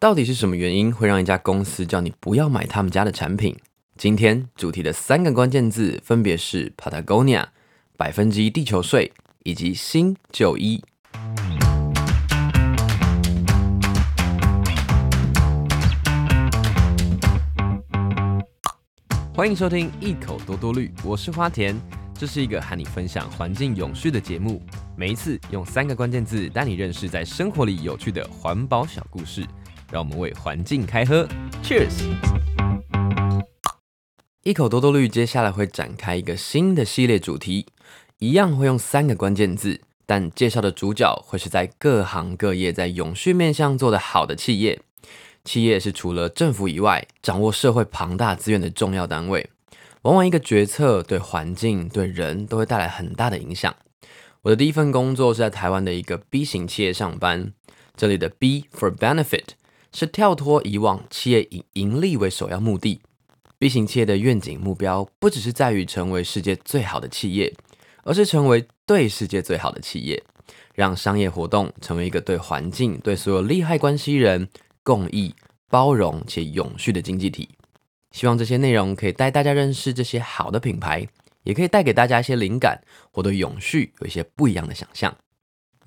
到底是什么原因会让一家公司叫你不要买他们家的产品？今天主题的三个关键字分别是 Patagonia、百分之一地球税以及新旧衣。欢迎收听一口多多绿，我是花田，这是一个和你分享环境永续的节目。每一次用三个关键字带你认识在生活里有趣的环保小故事，让我们为环境开喝，Cheers！一口多多绿接下来会展开一个新的系列主题，一样会用三个关键字，但介绍的主角会是在各行各业在永续面向做得好的企业。企业是除了政府以外，掌握社会庞大资源的重要单位。往往一个决策对环境、对人都会带来很大的影响。我的第一份工作是在台湾的一个 B 型企业上班。这里的 B for benefit 是跳脱以往企业以盈利为首要目的。B 型企业的愿景目标不只是在于成为世界最好的企业，而是成为对世界最好的企业，让商业活动成为一个对环境、对所有利害关系人共益、包容且永续的经济体。希望这些内容可以带大家认识这些好的品牌，也可以带给大家一些灵感，或对永续有一些不一样的想象。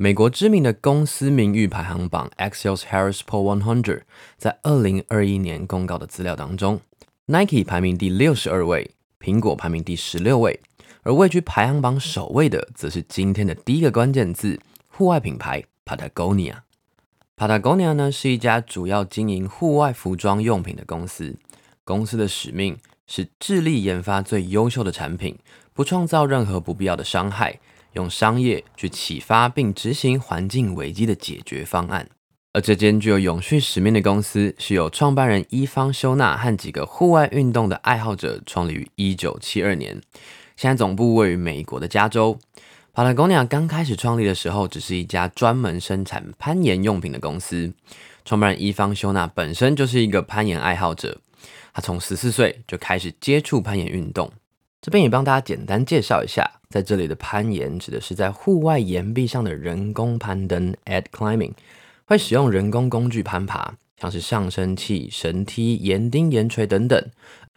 美国知名的公司名誉排行榜 Axios Harris Poll 100在二零二一年公告的资料当中，Nike 排名第六十二位，苹果排名第十六位，而位居排行榜首位的，则是今天的第一个关键字——户外品牌 Patagonia。Patagonia 呢，是一家主要经营户外服装用品的公司。公司的使命是致力研发最优秀的产品，不创造任何不必要的伤害，用商业去启发并执行环境危机的解决方案。而这间具有永续使命的公司，是由创办人伊方修纳和几个户外运动的爱好者创立于一九七二年，现在总部位于美国的加州。Patagonia 刚开始创立的时候，只是一家专门生产攀岩用品的公司。创办人伊方修纳本身就是一个攀岩爱好者。他从十四岁就开始接触攀岩运动，这边也帮大家简单介绍一下，在这里的攀岩指的是在户外岩壁上的人工攀登 （ad climbing），会使用人工工具攀爬，像是上升器、绳梯、岩钉、岩锤等等，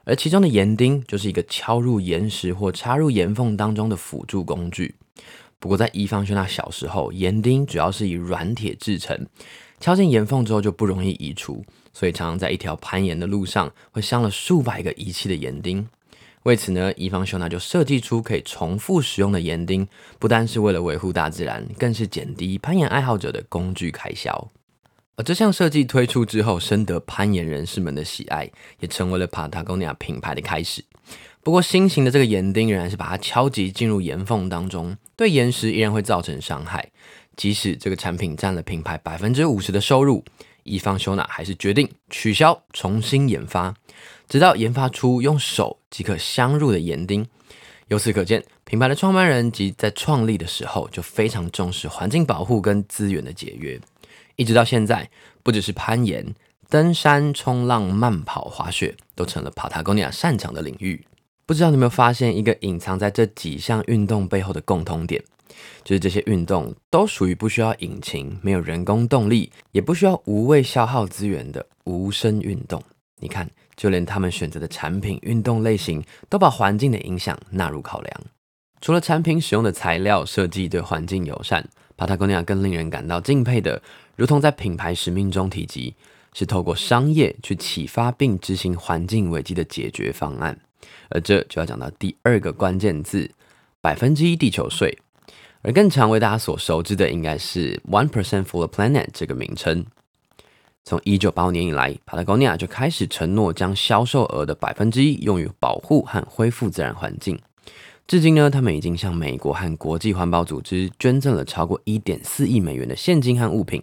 而其中的岩钉就是一个敲入岩石或插入岩缝当中的辅助工具。不过在伊方修纳小时候，岩钉主要是以软铁制成。敲进岩缝之后就不容易移除，所以常常在一条攀岩的路上会镶了数百个遗弃的岩钉。为此呢，伊方修纳就设计出可以重复使用的岩钉，不单是为了维护大自然，更是减低攀岩爱好者的工具开销。而这项设计推出之后，深得攀岩人士们的喜爱，也成为了 Patagonia 品牌的开始。不过，新型的这个岩钉仍然是把它敲击进入岩缝当中，对岩石依然会造成伤害。即使这个产品占了品牌百分之五十的收入，伊方修纳还是决定取消，重新研发，直到研发出用手即可镶入的岩钉。由此可见，品牌的创办人及在创立的时候就非常重视环境保护跟资源的节约，一直到现在，不只是攀岩、登山、冲浪、慢跑、滑雪，都成了 Patagonia 擅长的领域。不知道你有没有发现一个隐藏在这几项运动背后的共通点？就是这些运动都属于不需要引擎、没有人工动力，也不需要无谓消耗资源的无声运动。你看，就连他们选择的产品、运动类型，都把环境的影响纳入考量。除了产品使用的材料设计对环境友善，Patagonia 更令人感到敬佩的，如同在品牌使命中提及，是透过商业去启发并执行环境危机的解决方案。而这就要讲到第二个关键字：百分之一地球税。而更常为大家所熟知的，应该是 One Percent for the Planet 这个名称。从一九八五年以来，Patagonia 就开始承诺将销售额的百分之一用于保护和恢复自然环境。至今呢，他们已经向美国和国际环保组织捐赠了超过一点四亿美元的现金和物品。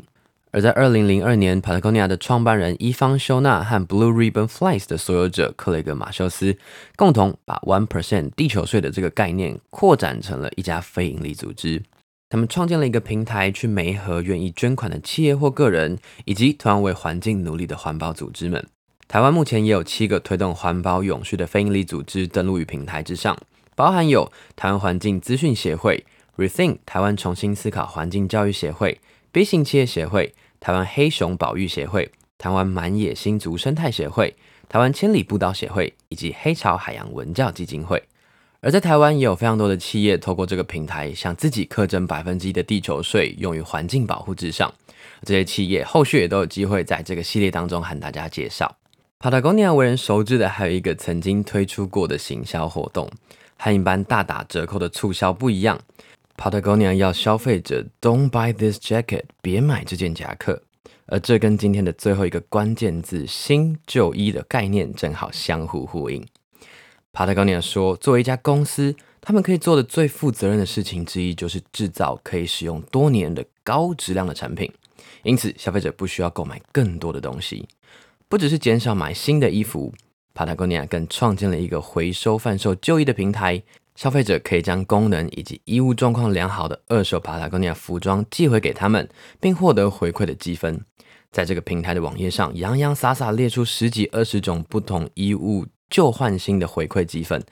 而在二零零二年，Patagonia 的创办人伊方修纳和 Blue Ribbon Flights 的所有者克雷格马修斯共同把 One Percent 地球税的这个概念扩展成了一家非营利组织。他们创建了一个平台，去媒合愿意捐款的企业或个人，以及同样为环境努力的环保组织们。台湾目前也有七个推动环保永续的非营利组织登录于平台之上，包含有台湾环境资讯协会、Rethink 台湾重新思考环境教育协会、B 型企业协会。台湾黑熊保育协会、台湾满野新竹生态协会、台湾千里步道协会以及黑潮海洋文教基金会。而在台湾也有非常多的企业透过这个平台，向自己课征百分之一的地球税，用于环境保护之上。这些企业后续也都有机会在这个系列当中和大家介绍。Patagonia 为人熟知的还有一个曾经推出过的行销活动，和一般大打折扣的促销不一样。Patagonia 要消费者 Don't buy this jacket，别买这件夹克。而这跟今天的最后一个关键字“新旧衣”的概念正好相互呼应。Patagonia 说，作为一家公司，他们可以做的最负责任的事情之一，就是制造可以使用多年的高质量的产品。因此，消费者不需要购买更多的东西。不只是减少买新的衣服，Patagonia 更创建了一个回收贩售旧衣的平台。消费者可以将功能以及衣物状况良好的二手 Patagonia 服装寄回给他们，并获得回馈的积分。在这个平台的网页上，洋洋洒洒列出十几二十种不同衣物。旧换新的回馈积分，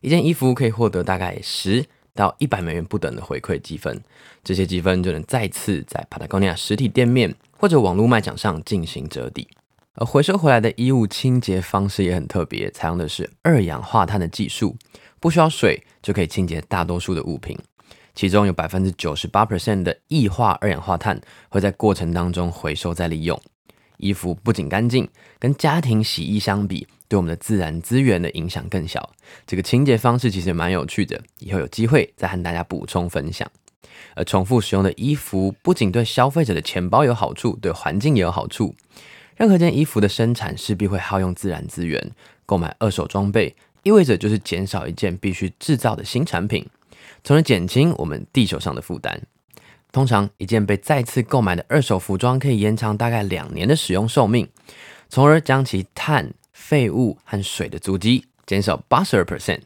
一件衣服可以获得大概十到一百美元不等的回馈积分，这些积分就能再次在 Patagonia 实体店面或者网络卖场上进行折抵。而回收回来的衣物清洁方式也很特别，采用的是二氧化碳的技术，不需要水就可以清洁大多数的物品，其中有百分之九十八 percent 的异化二氧化碳会在过程当中回收再利用。衣服不仅干净，跟家庭洗衣相比，对我们的自然资源的影响更小。这个清洁方式其实也蛮有趣的，以后有机会再和大家补充分享。而重复使用的衣服不仅对消费者的钱包有好处，对环境也有好处。任何件衣服的生产势必会耗用自然资源，购买二手装备意味着就是减少一件必须制造的新产品，从而减轻我们地球上的负担。通常，一件被再次购买的二手服装可以延长大概两年的使用寿命，从而将其碳、废物和水的足迹减少八十二 percent。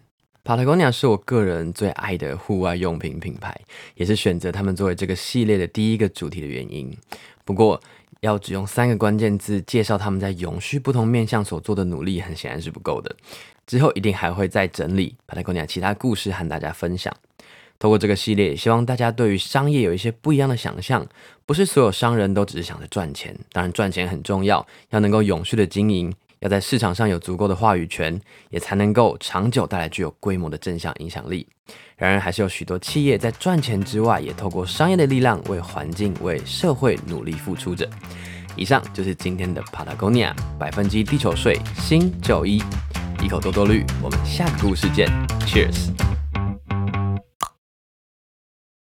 Patagonia 是我个人最爱的户外用品品牌，也是选择他们作为这个系列的第一个主题的原因。不过，要只用三个关键字介绍他们在永续不同面向所做的努力，很显然是不够的。之后一定还会再整理把它讲其他故事和大家分享。透过这个系列，希望大家对于商业有一些不一样的想象。不是所有商人都只是想着赚钱，当然赚钱很重要，要能够永续的经营，要在市场上有足够的话语权，也才能够长久带来具有规模的正向影响力。然而，还是有许多企业在赚钱之外，也透过商业的力量为环境、为社会努力付出着。以上就是今天的 Patagonia 百分之一地球税新旧一，一口多多绿。我们下个故事见，Cheers。